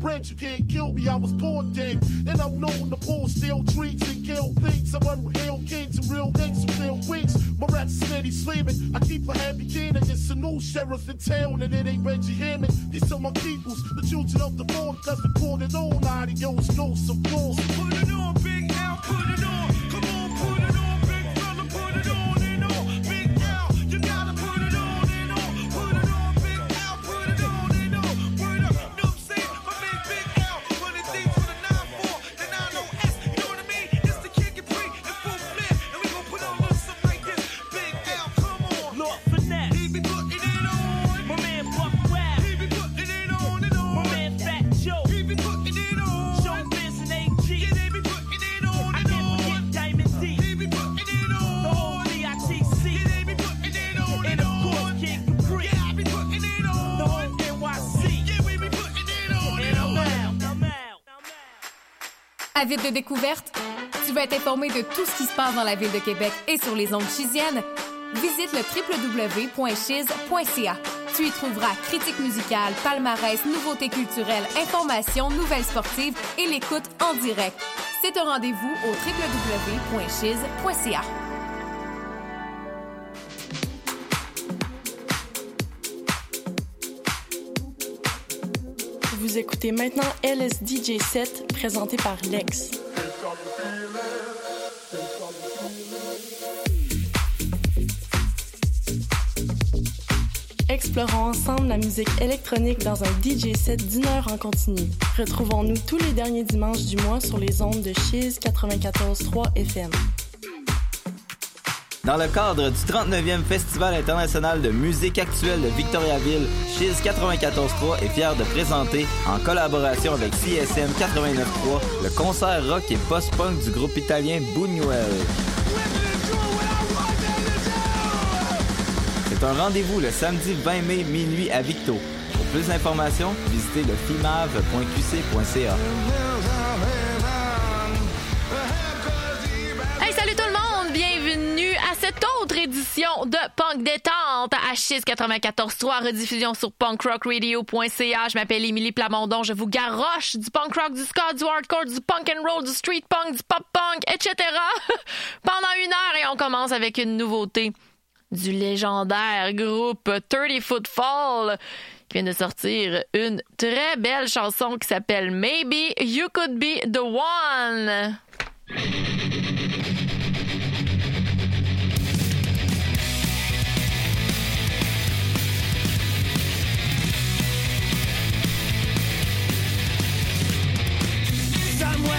rent. You can't kill me, I was born dead. And I'm known to pull steel trees and kill things. I'm unreal kings and real things with real wings. My rap steady sleeping. I keep a happy cannon. It's a new sheriff in town, and it ain't Reggie Hammond. These are my peoples, the children of the born, cause the and on. Adios, no, some Avide de découverte? Tu veux être informé de tout ce qui se passe dans la ville de Québec et sur les ondes chisiennes? Visite le www.chiz.ca. Tu y trouveras critiques musicales, palmarès, nouveautés culturelles, informations, nouvelles sportives et l'écoute en direct. C'est un rendez-vous au www.chiz.ca. Écoutez maintenant LSDJ 7 présenté par Lex. Explorons ensemble la musique électronique dans un DJ set d'une heure en continu. Retrouvons-nous tous les derniers dimanches du mois sur les ondes de Chiz 94.3 FM. Dans le cadre du 39e Festival international de musique actuelle de Victoriaville, Chiz 94.3 est fier de présenter, en collaboration avec CSM 89.3, le concert rock et post-punk du groupe italien Buñuel. C'est un rendez-vous le samedi 20 mai minuit à Victo. Pour plus d'informations, visitez le fimav.qc.ca. autre édition de Punk Détente à Chiz 94.3, rediffusion sur punkrockradio.ca. Je m'appelle Émilie Plamondon, je vous garoche du punk rock, du ska, du hardcore, du punk and roll, du street punk, du pop punk, etc. pendant une heure et on commence avec une nouveauté du légendaire groupe 30 Foot Fall qui vient de sortir une très belle chanson qui s'appelle Maybe You Could Be the One.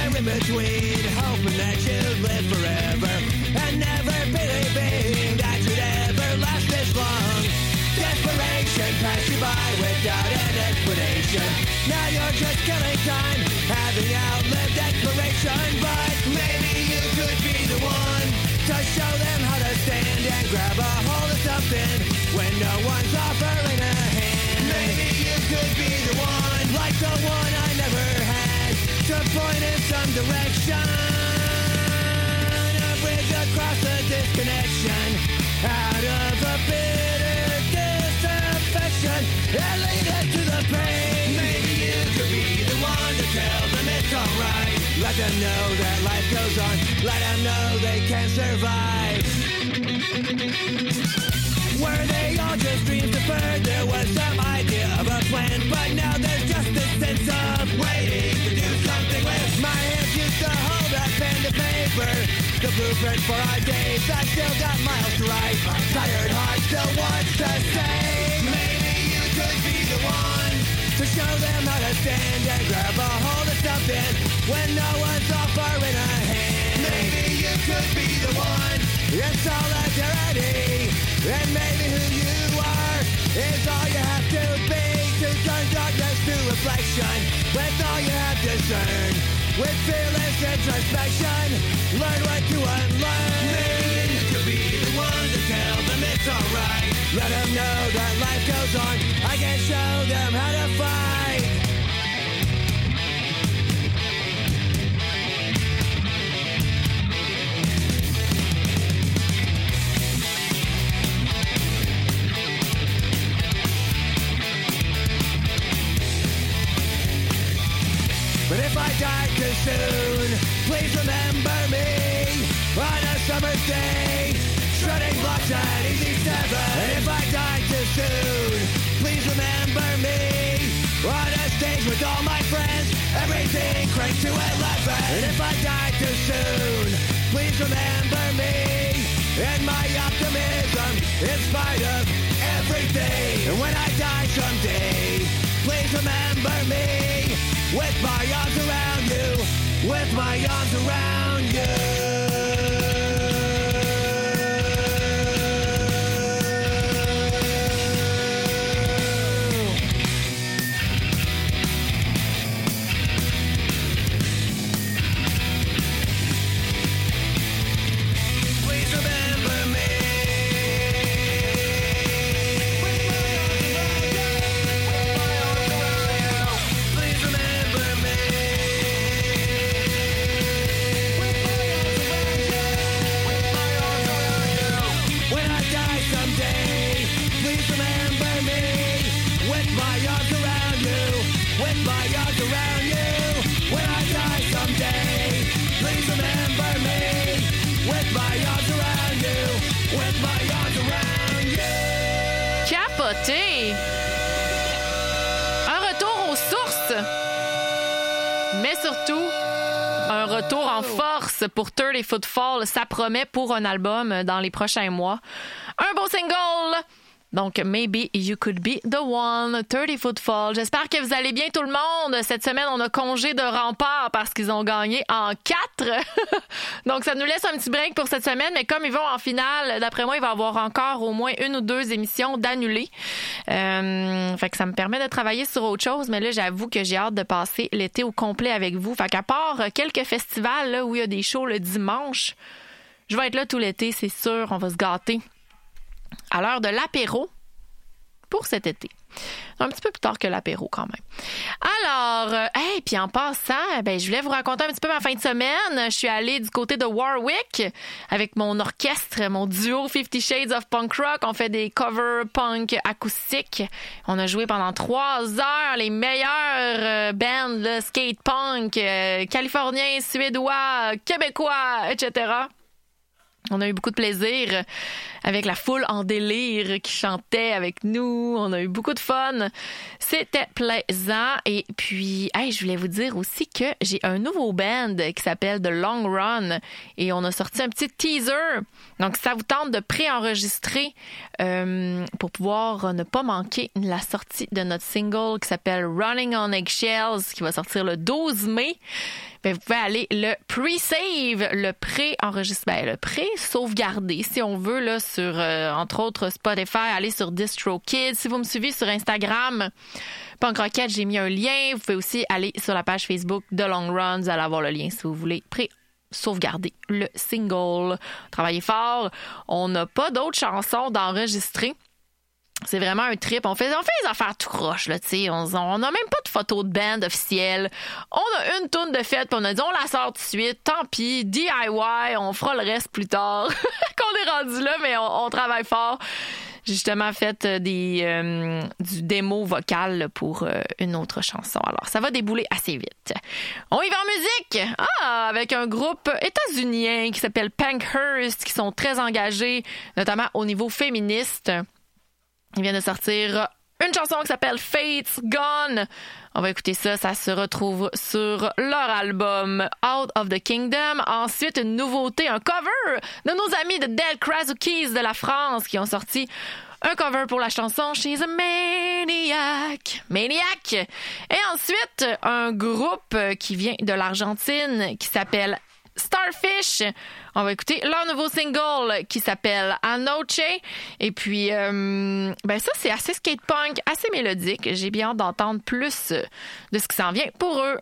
Somewhere in between, hoping that you'd live forever and never believing that you'd ever last this long. Desperation passed you by without an explanation. Now you're just killing time, having outlived exploration. But maybe you could be the one to show them how to stand and grab a hold of something when no one's offering a hand. Maybe you could be the one, like the one to point in some direction. A bridge across the disconnection, out of a bitter disaffection, and lead us to the pain. Maybe you could be the one to tell them it's alright. Let them know that life goes on. Let them know they can survive. Were they all just dreams deferred? There was some idea of a plan, but now there's just a sense of waiting to do something with. My hands used to hold a pen to paper, the blueprint for our days. I still got miles to write. Tired heart still wants to say, maybe you could be the one to show them how to stand and grab a hold of something when no one's offering a hand. Maybe you could be the one in solidarity, and maybe who you are is all you have to be to turn darkness to reflection. With all you have discerned, with fearless introspection, learn what to unlearn. Maybe you could be the one to tell them it's alright. Let them know that life goes on. I can show them how to fight. But if I die too soon, please remember me on a summer's day, shredding blocks at Easy Seven. And if I die too soon, please remember me on a stage with all my friends, everything cranked to 11. And if I die too soon, please remember me and my optimism in spite of everything. And when I die someday, please remember me with my arms around you, with my arms around you. Footfall. Ça promet pour un album dans les prochains mois. Un beau single! Donc, Maybe You Could Be the One, 30 Footfall. J'espère que vous allez bien tout le monde. Cette semaine, on a congé de rempart parce qu'ils ont gagné en quatre. Donc, ça nous laisse un petit break pour cette semaine. Mais comme ils vont en finale, d'après moi, il va y avoir encore au moins une ou deux émissions d'annulées. Euh, fait que ça me permet de travailler sur autre chose. Mais là, j'avoue que j'ai hâte de passer l'été au complet avec vous. Fait qu'à part quelques festivals là, où il y a des shows le dimanche, je vais être là tout l'été, c'est sûr. On va se gâter à l'heure de l'apéro pour cet été. Un petit peu plus tard que l'apéro quand même. Alors, euh, hey, puis en passant, ben je voulais vous raconter un petit peu ma fin de semaine. Je suis allée du côté de Warwick avec mon orchestre, mon duo Fifty Shades of Punk Rock. On fait des covers punk acoustiques. On a joué pendant trois heures les meilleurs euh, bands, là, skate punk, euh, suédois, québécois, etc. On a eu beaucoup de plaisir avec la foule en délire qui chantait avec nous. On a eu beaucoup de fun. C'était plaisant. Et puis, je voulais vous dire aussi que j'ai un nouveau band qui s'appelle The Long Run et on a sorti un petit teaser. Donc, ça vous tente de préenregistrer euh, pour pouvoir ne pas manquer la sortie de notre single qui s'appelle Running on Eggshells qui va sortir le 12 mai. Ben, vous pouvez aller le pre-save, le pré-enregistrement, ben, le pré-sauvegarder, si on veut, là, sur, euh, entre autres, Spotify, aller sur DistroKid. Si vous me suivez sur Instagram, Punk Rocket, j'ai mis un lien. Vous pouvez aussi aller sur la page Facebook de Long Run. Vous allez avoir le lien si vous voulez pré sauvegarder le single. Travaillez fort. On n'a pas d'autres chansons d'enregistrer. C'est vraiment un trip. On fait, on fait les affaires tout là, tu sais. On, on a même pas de photo de band officielle. On a une tourne de fête, puis on a dit, on la sort tout de suite. Tant pis, DIY, on fera le reste plus tard. Qu'on est rendu là, mais on, on travaille fort. J'ai justement fait euh, des, euh, du démo vocal pour euh, une autre chanson. Alors, ça va débouler assez vite. On y va en musique! Ah, avec un groupe états-unien qui s'appelle Pankhurst, qui sont très engagés, notamment au niveau féministe. Ils viennent de sortir une chanson qui s'appelle Fate's Gone. On va écouter ça. Ça se retrouve sur leur album Out of the Kingdom. Ensuite, une nouveauté, un cover de nos amis de Dead Krasukis de la France qui ont sorti un cover pour la chanson She's a Maniac. Maniac. Et ensuite, un groupe qui vient de l'Argentine qui s'appelle Starfish. On va écouter leur nouveau single qui s'appelle Anoche. Et puis, euh, ben ça, c'est assez skate punk, assez mélodique. J'ai bien hâte d'entendre plus de ce qui s'en vient pour eux.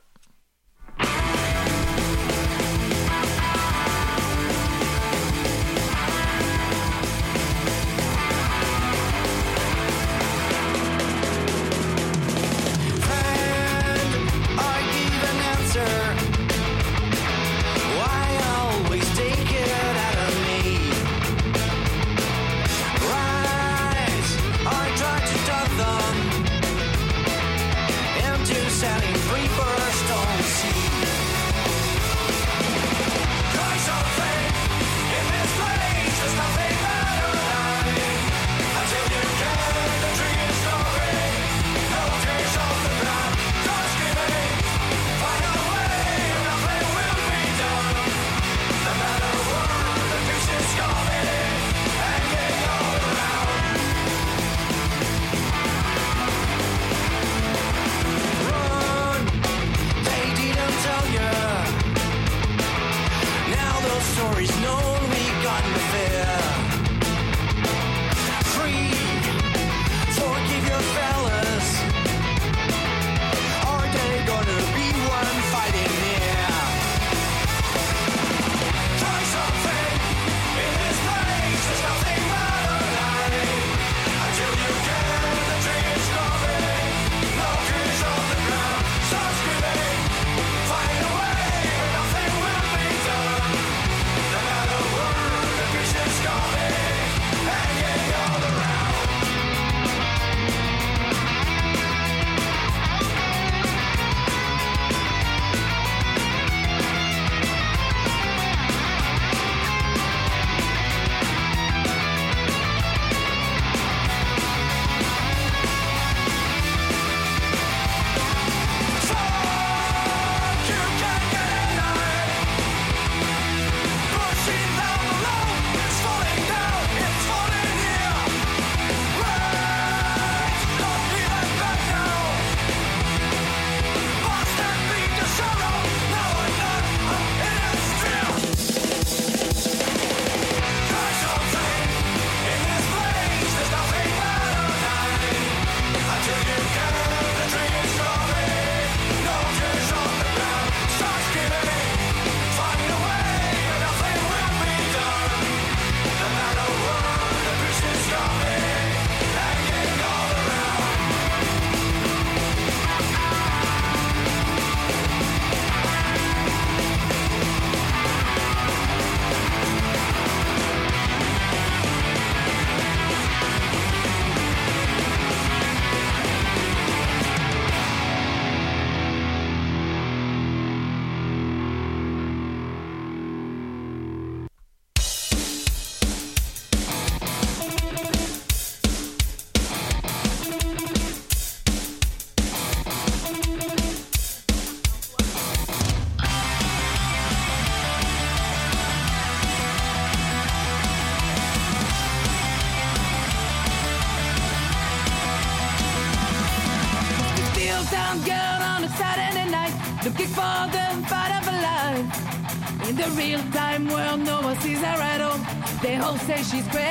Say she's crazy.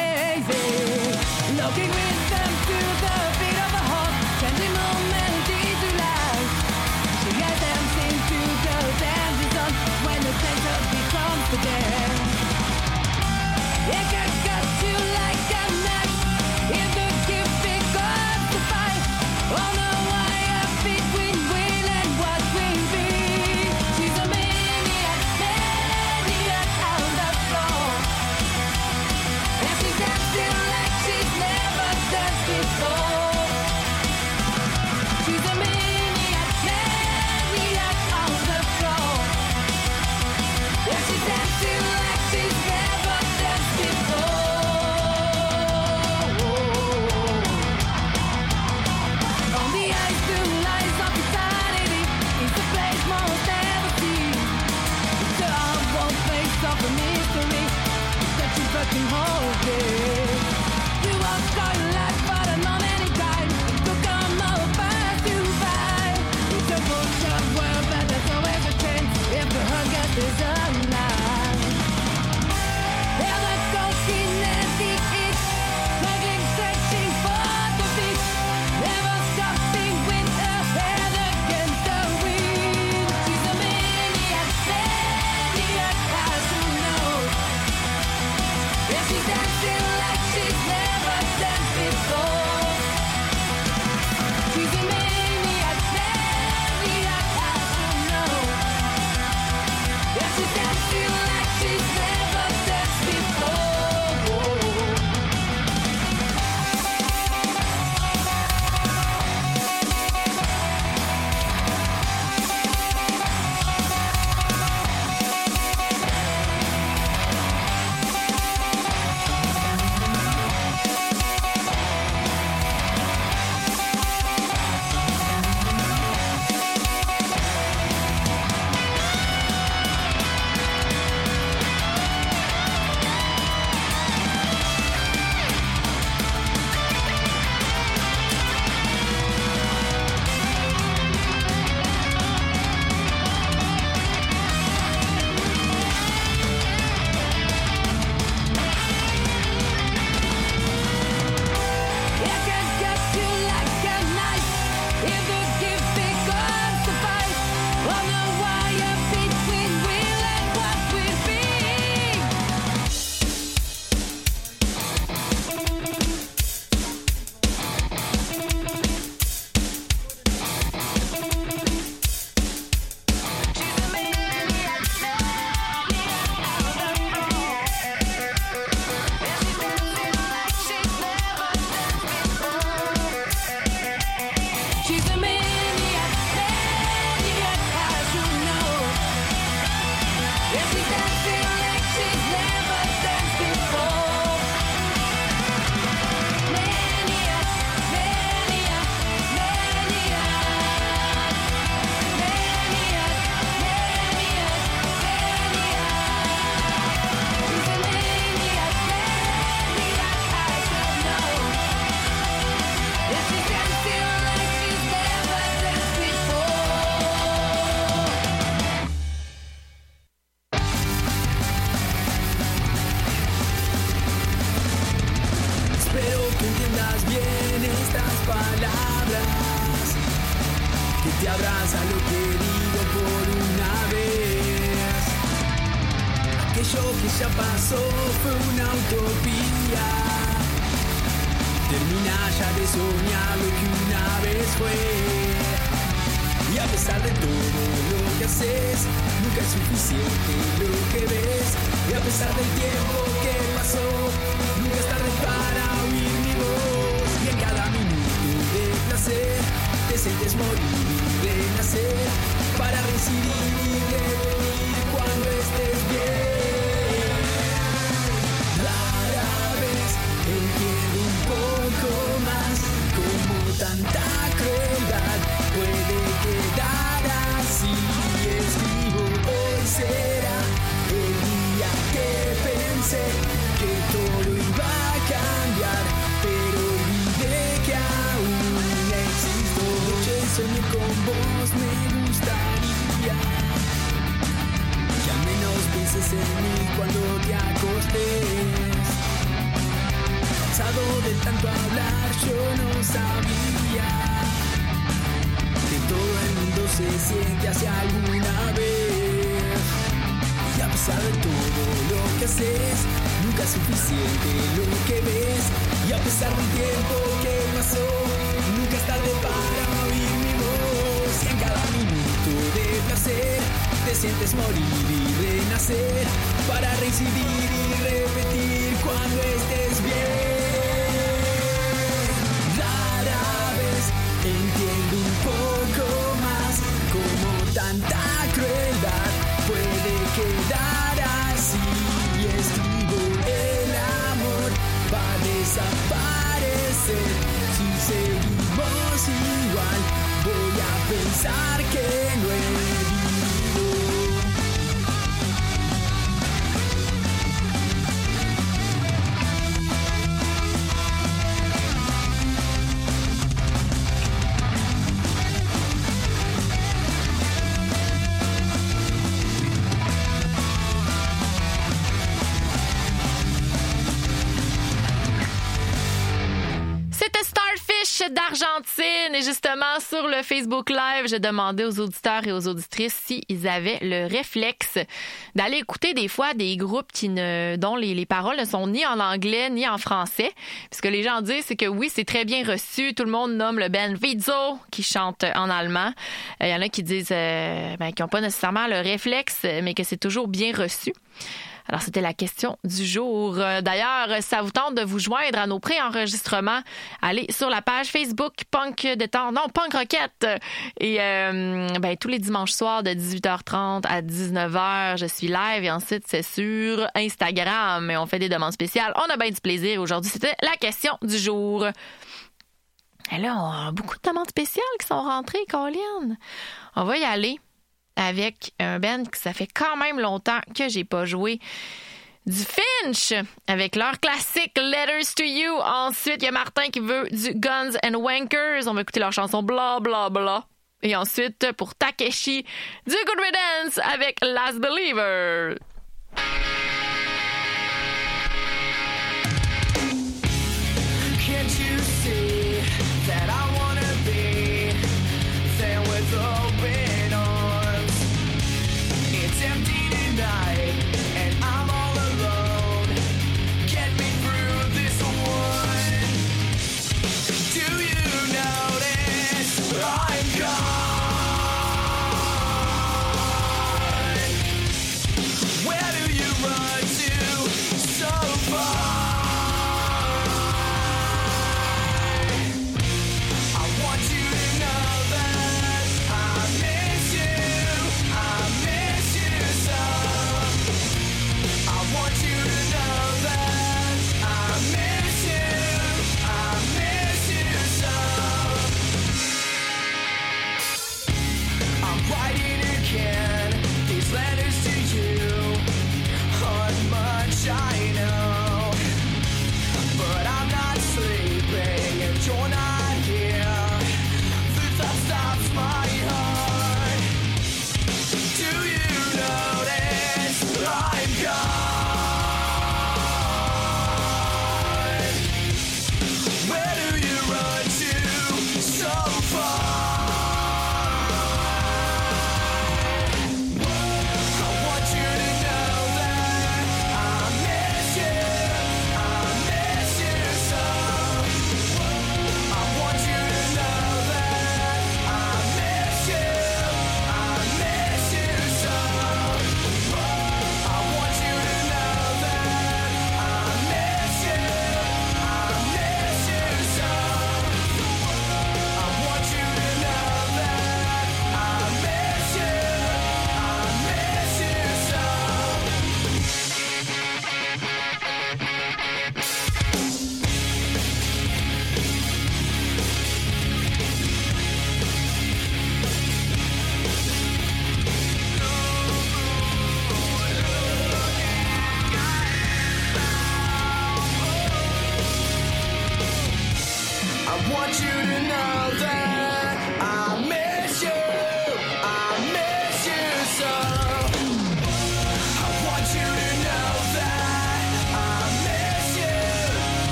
Pesar de todo lo que haces, nunca es suficiente lo que ves. Y a pesar del tiempo que pasó, nunca es tarde para oír mi voz. Y en cada minuto de placer, te sientes morir y renacer. Para recibir y revenir cuando estés bien. Rara vez entiendo un poco más como tanta será el día que pensé que todo iba a cambiar, pero olvidé que aún existo. Noche soñé con vos, me gustaría al menos pienses en mí cuando te acostes. Cansado de tanto hablar, yo no sabía que todo el mundo se siente hacia alguna vez. Pesar de todo lo que haces, nunca es suficiente lo que ves. Y a pesar del tiempo que pasó, nunca es tarde para oír mi voz. Y en cada minuto de placer, te sientes morir y renacer. Para recibir y repetir quedar así. Y escribo el amor va a desaparecer si seguimos igual. Voy a pensar que no he D'Argentine et justement sur le Facebook Live, j'ai demandé aux auditeurs et aux auditrices s'ils avaient le réflexe d'aller écouter des fois des groupes qui ne, dont les, les paroles ne sont ni en anglais ni en français. Ce que les gens disent, c'est que oui, c'est très bien reçu. Tout le monde nomme le band Vizzo qui chante en allemand. Il y en a qui disent euh, ben, qu'ils n'ont pas nécessairement le réflexe, mais que c'est toujours bien reçu. Alors, c'était la question du jour. Euh, D'ailleurs, ça vous tente de vous joindre à nos préenregistrements? Allez sur la page Facebook Punk de temps, non, Punk Rocket. Et euh, ben, tous les dimanches soirs de 18h30 à 19h, je suis live et ensuite c'est sur Instagram. Et on fait des demandes spéciales. On a bien du plaisir. Aujourd'hui, c'était la question du jour. Et là, on a beaucoup de demandes spéciales qui sont rentrées, Colin. On va y aller avec un band que ça fait quand même longtemps que j'ai pas joué. Du Finch avec leur classique Letters to You. Ensuite, il y a Martin qui veut du Guns and Wankers. On va écouter leur chanson Bla Bla Bla. Et ensuite, pour Takeshi, du Good Riddance avec Last Believer.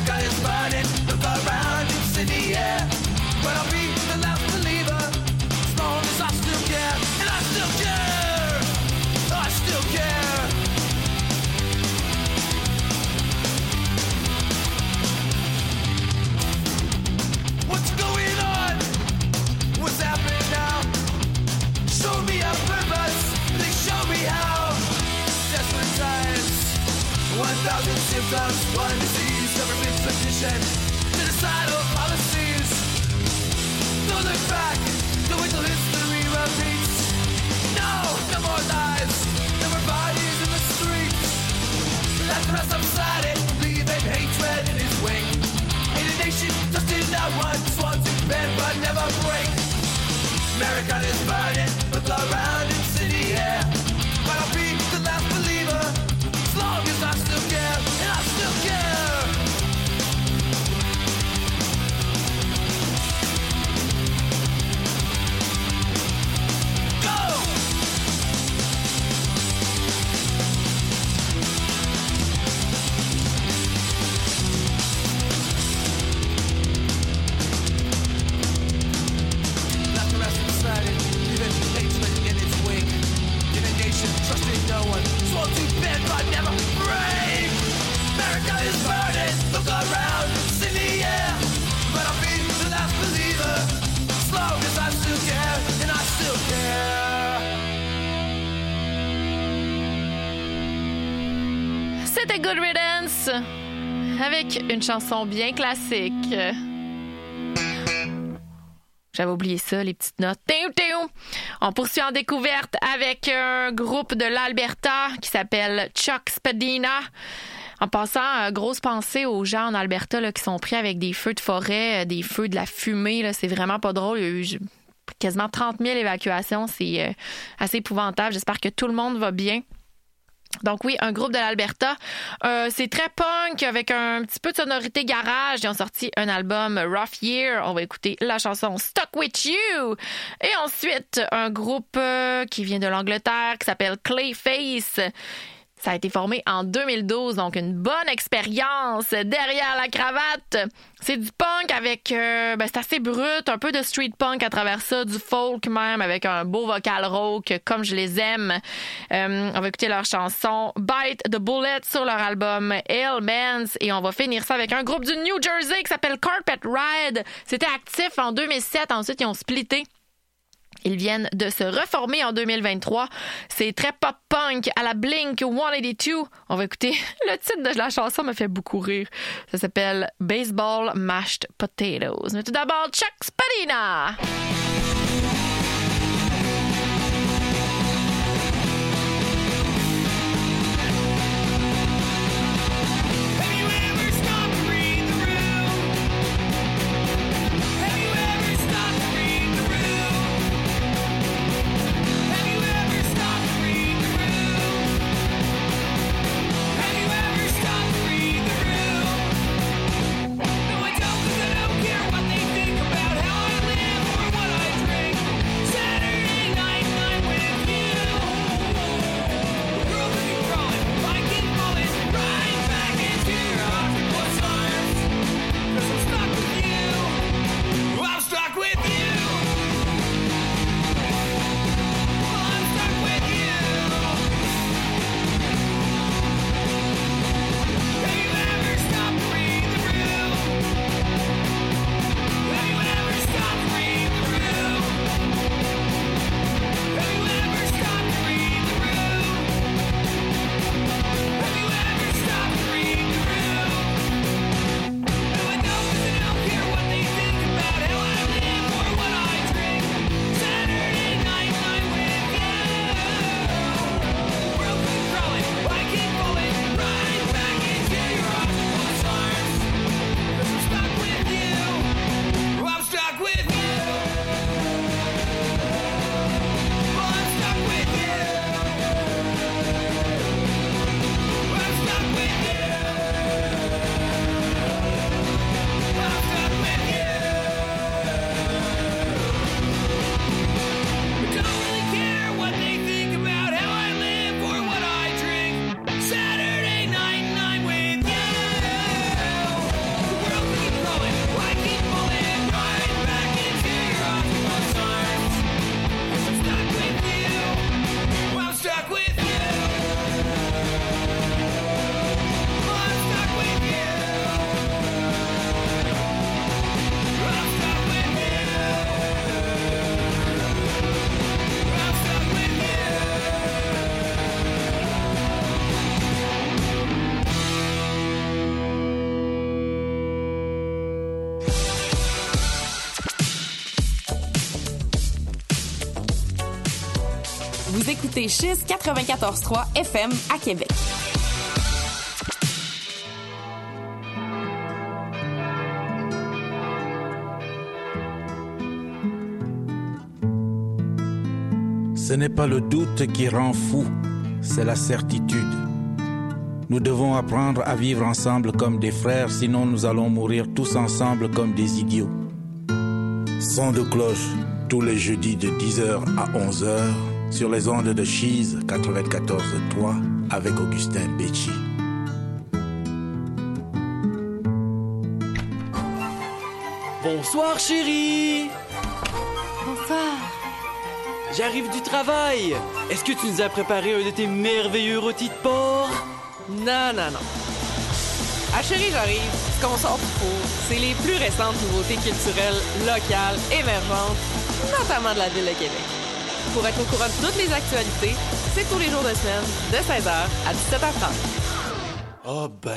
Is burning, in the air. But I'll be the last believer, as long as I still care, and I still care, I still care. What's going on? What's happening now? Show me a purpose, they show me how. Desperate times, 1,000 symptoms, one disease, petition, genocidal policies. Don't look back, don't wait till history repeats. No, no more lies, no more bodies in the streets. Let the rest subsided, leaving hatred in his wake. In a nation just in that one, sworn to bend but never break. America is burning, look around, it's in the air. But Avec une chanson bien classique. J'avais oublié ça, les petites notes. On poursuit en découverte avec un groupe de l'Alberta qui s'appelle Chuck Spadina. En passant, euh, grosse pensée aux gens en Alberta là, qui sont pris avec des feux de forêt, euh, des feux de la fumée. C'est vraiment pas drôle. Il y a eu quasiment 30 000 évacuations. C'est euh, assez épouvantable. J'espère que tout le monde va bien. Donc oui, un groupe de l'Alberta. Euh, c'est très punk avec un petit peu de sonorité garage. Ils ont sorti un album Rough Year. On va écouter la chanson Stuck With You. Et ensuite, un groupe euh, qui vient de l'Angleterre qui s'appelle Clayface. Ça a été formé en 2012, donc une bonne expérience derrière la cravate. C'est du punk avec, euh, ben, c'est assez brut, un peu de street punk à travers ça, du folk même avec un beau vocal rauque comme je les aime. Euh, on va écouter leur chanson Bite the Bullet sur leur album Ailments et on va finir ça avec un groupe du New Jersey qui s'appelle Carpet Ride. C'était actif en 2007, ensuite ils ont splitté. Ils viennent de se reformer en 2023. C'est très pop-punk à la Blink 182. On va écouter le titre de la chanson me fait beaucoup rire. Ça s'appelle Baseball Mashed Potatoes. Mais tout d'abord, Chuck Spadina. Vous écoutez Chiz 94.3 FM à Québec. Ce n'est pas le doute qui rend fou, c'est la certitude. Nous devons apprendre à vivre ensemble comme des frères, sinon nous allons mourir tous ensemble comme des idiots. Son de cloche tous les jeudis de 10h à 11h sur les ondes de Cheese 94.3 avec Augustin Becci. Bonsoir chérie Bonsoir. J'arrive du travail Est-ce que tu nous as préparé un de tes merveilleux rôtis de porc? Non, non, non. Ah chérie, j'arrive. Ce qu'on sort du four, c'est les plus récentes nouveautés culturelles, locales, émergentes, notamment de la ville de Québec. Pour être au courant de toutes les actualités, c'est tous les jours de semaine, de 16h à 17h30. Oh ben...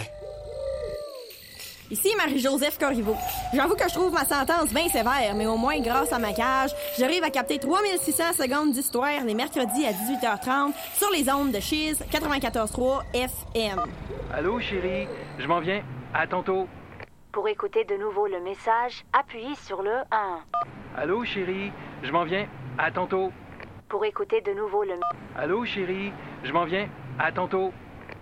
Ici Marie-Joseph Corriveau. J'avoue que je trouve ma sentence bien sévère, mais au moins grâce à ma cage, j'arrive à capter 3600 secondes d'histoire les mercredis à 18h30 sur les ondes de Cheese 94.3 FM. Allô, chérie, je m'en viens. À tantôt. Pour écouter de nouveau le message, appuyez sur le 1. Allô, chérie, je m'en viens. À tantôt. Pour écouter de nouveau le... Allô, chérie, je m'en viens. À tantôt.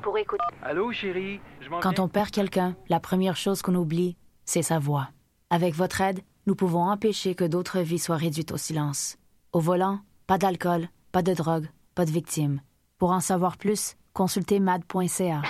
Pour écouter... Allô, chérie, je m'en Quand viens. on perd quelqu'un, la première chose qu'on oublie, c'est sa voix. Avec votre aide, nous pouvons empêcher que d'autres vies soient réduites au silence. Au volant, pas d'alcool, pas de drogue, pas de victimes. Pour en savoir plus, consultez mad.ca.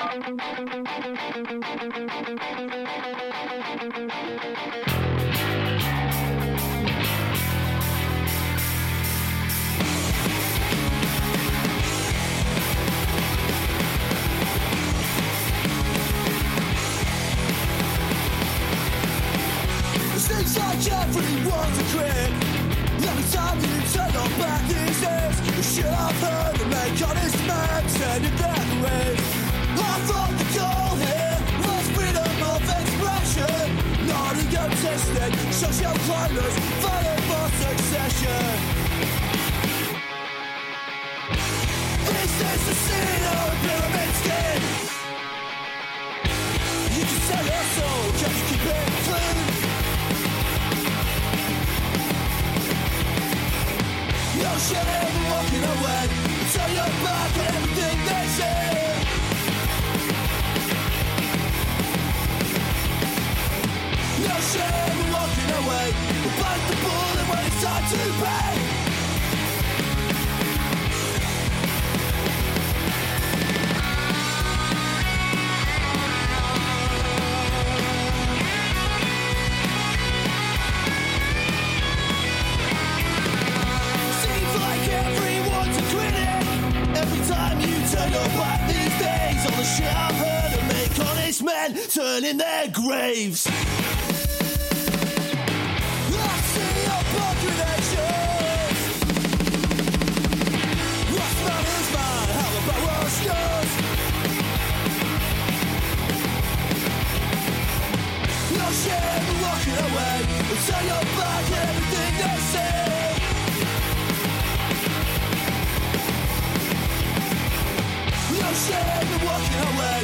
walking away.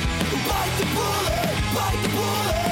Bite the bullet, bite the bullet.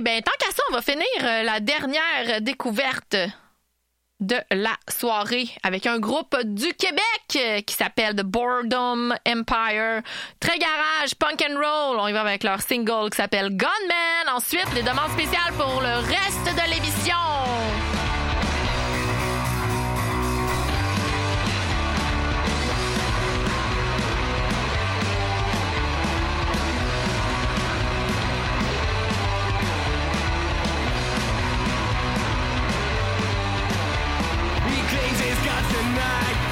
Ben, tant qu'à ça, on va finir euh, la dernière découverte de la soirée avec un groupe du Québec euh, qui s'appelle The Boredom Empire. Très garage, punk and roll. On y va avec leur single qui s'appelle Gunman. Ensuite, les demandes spéciales pour le reste de l'émission. night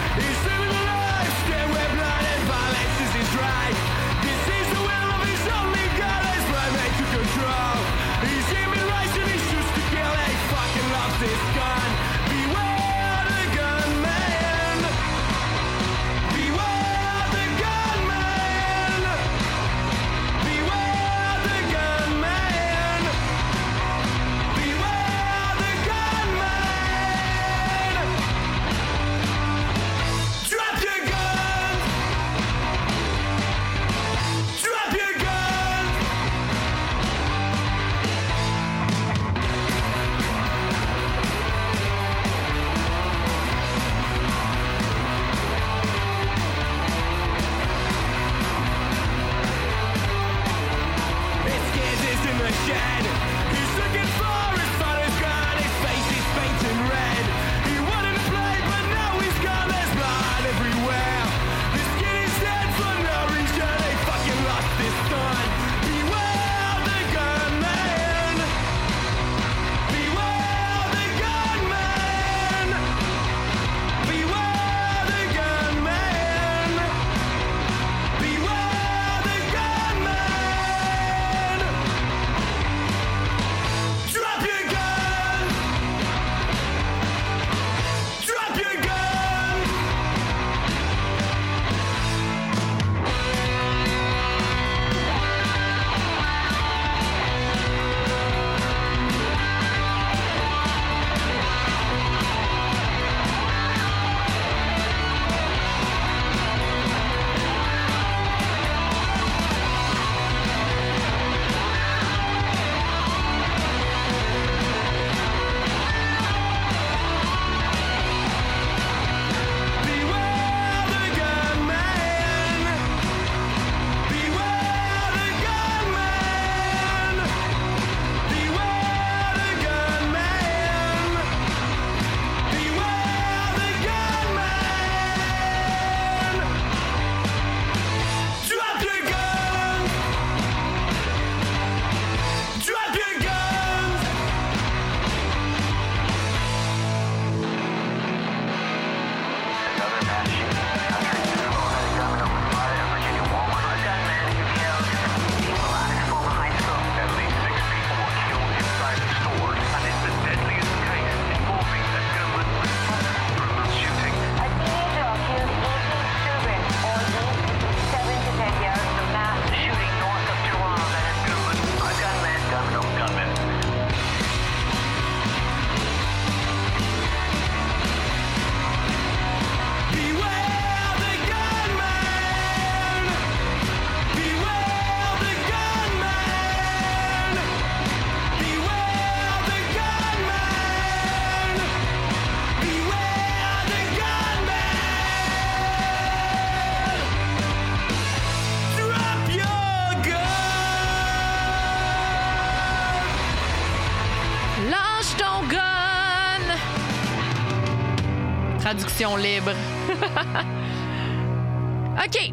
Libre. OK.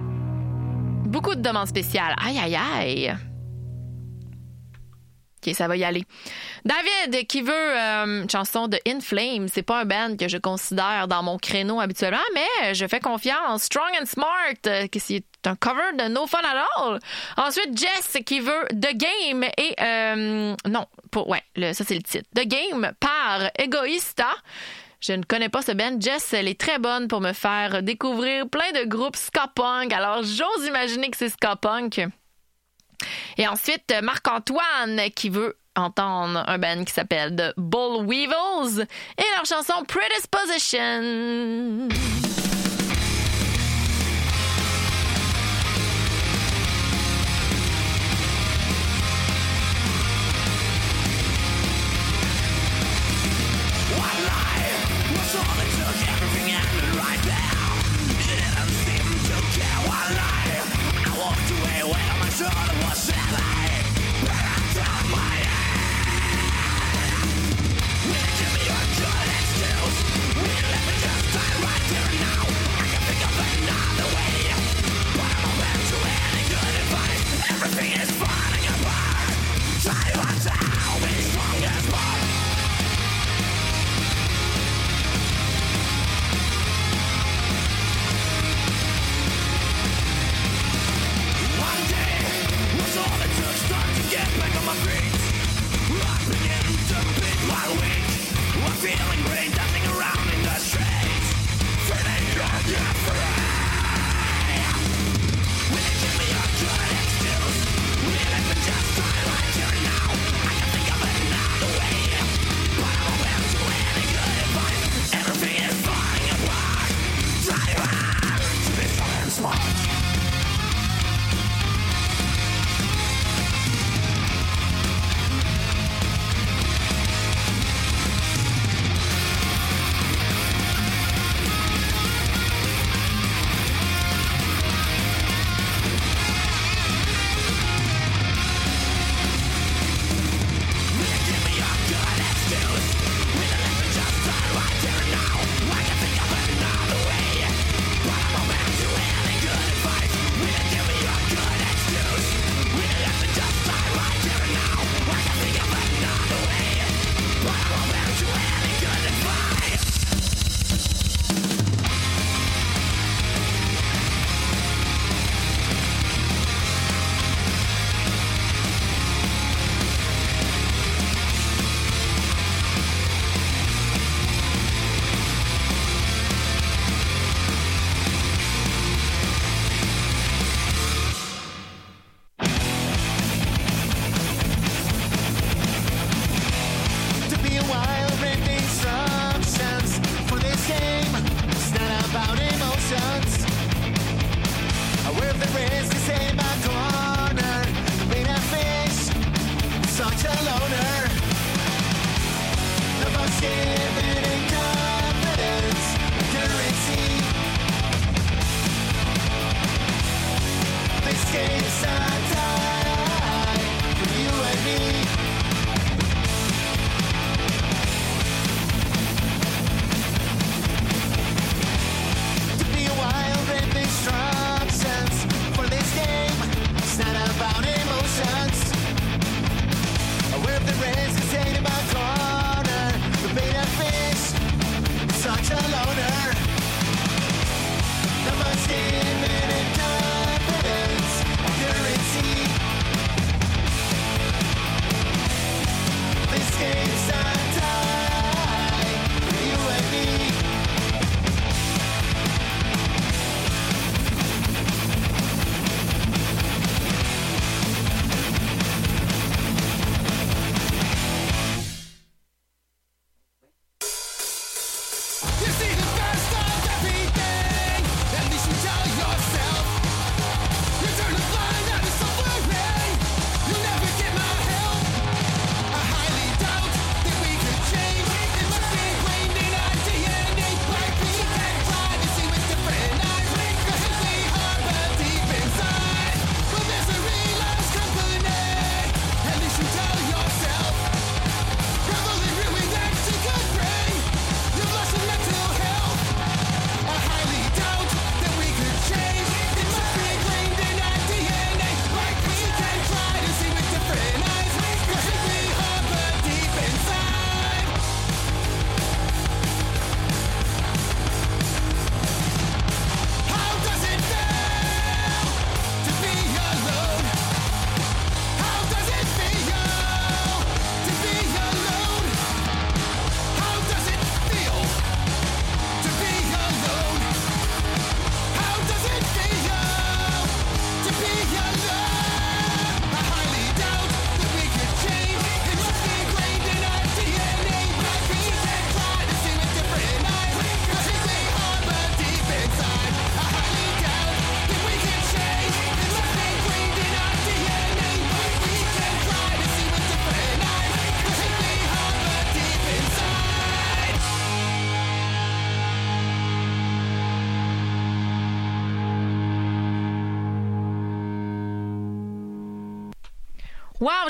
Beaucoup de demandes spéciales. Aïe, aïe, aïe. OK, ça va y aller. David, qui veut euh, une chanson de In Flames. C'est pas un band que je considère dans mon créneau habituellement, mais je fais confiance. Strong and Smart, euh, que c'est un cover de No Fun at All. Ensuite, Jess, qui veut The Game et... euh, non, pour, ouais, le- ça c'est le titre. The Game par Egoista. Je ne connais pas ce band. Jess, elle est très bonne pour me faire découvrir plein de groupes ska punk. Alors, j'ose imaginer que c'est ska punk. Et ensuite, Marc-Antoine qui veut entendre un band qui s'appelle The Bull Weevils et leur chanson Predisposition. to all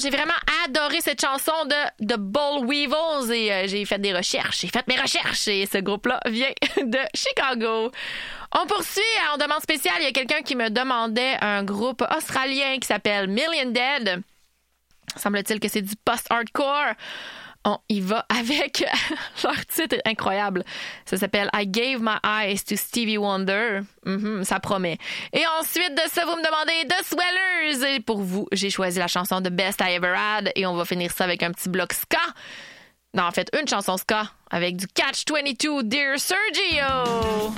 J'ai vraiment adoré cette chanson de The Bull Weevils et euh, j'ai fait des recherches. J'ai fait mes recherches et ce groupe-là vient de Chicago. On poursuit en demande spéciale. Il y a quelqu'un qui me demandait un groupe australien qui s'appelle Million Dead. Semble-t-il que c'est du post-hardcore on y va avec leur titre incroyable. Ça s'appelle I Gave My Eyes to Stevie Wonder. Mm ça promet. Et ensuite de ça, vous me demandez de Swellers. Et pour vous, j'ai choisi la chanson de Best I Ever Had et on va finir ça avec un petit bloc ska. Non, en fait, une chanson ska avec du Catch 22 Dear Sergio.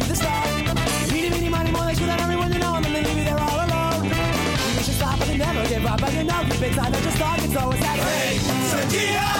To the start Meeny, meeny, money, more screw that everyone you know And then they leave you there all alone You should stop but they never give up And you know deep inside just So it's like Hey, Sergio!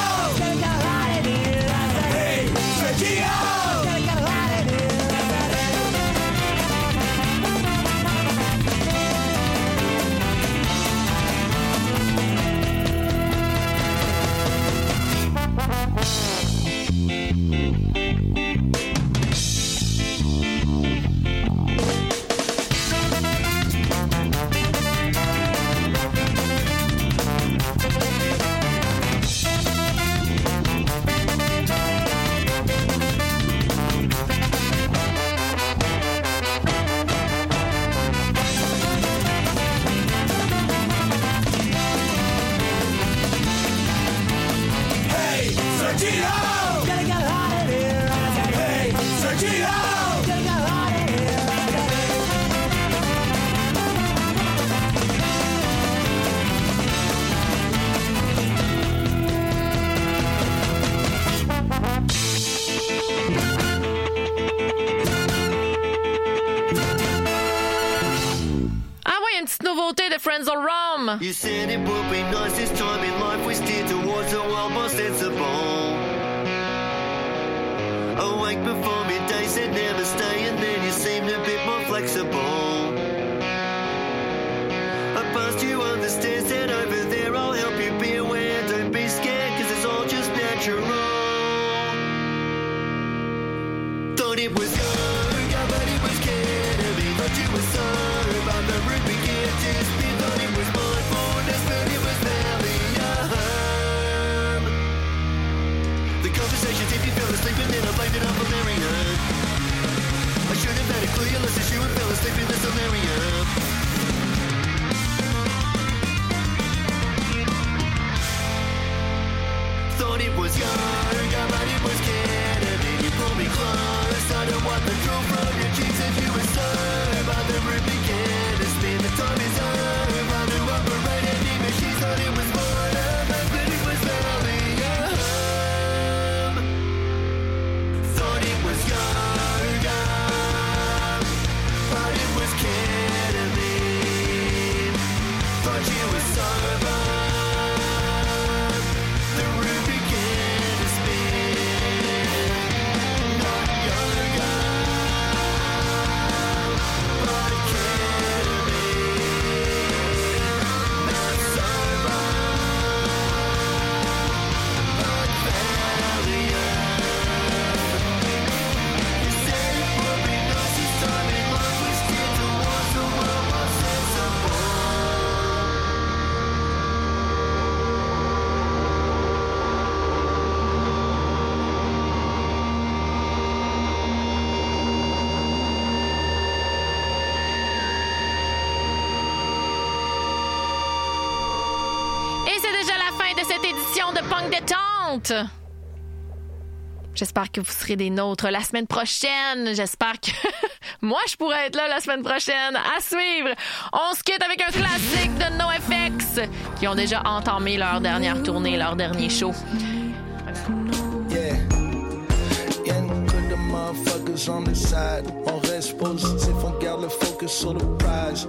De Rum. You said it would be nice this time in life we steer towards a world more sensible. Awake before midday, said never stay, and then you seemed a bit more flexible. I passed you on the stairs, said over there, I'll help you be aware. Don't be scared, cause it's all just natural. Thought it was yoga, but it was ketamine. Thought you were sober, conversations, if you fell asleep, and then I blamed it on Valerian. I should have had a clue, you listened to you and fell asleep in the solarium. J'espère que vous serez des nôtres la semaine prochaine. J'espère que moi, je pourrais être là la semaine prochaine. À suivre. On se quitte avec un classique de NoFX qui ont déjà entamé leur dernière tournée, leur dernier show. Yeah. on reste on garde le focus sur le prize.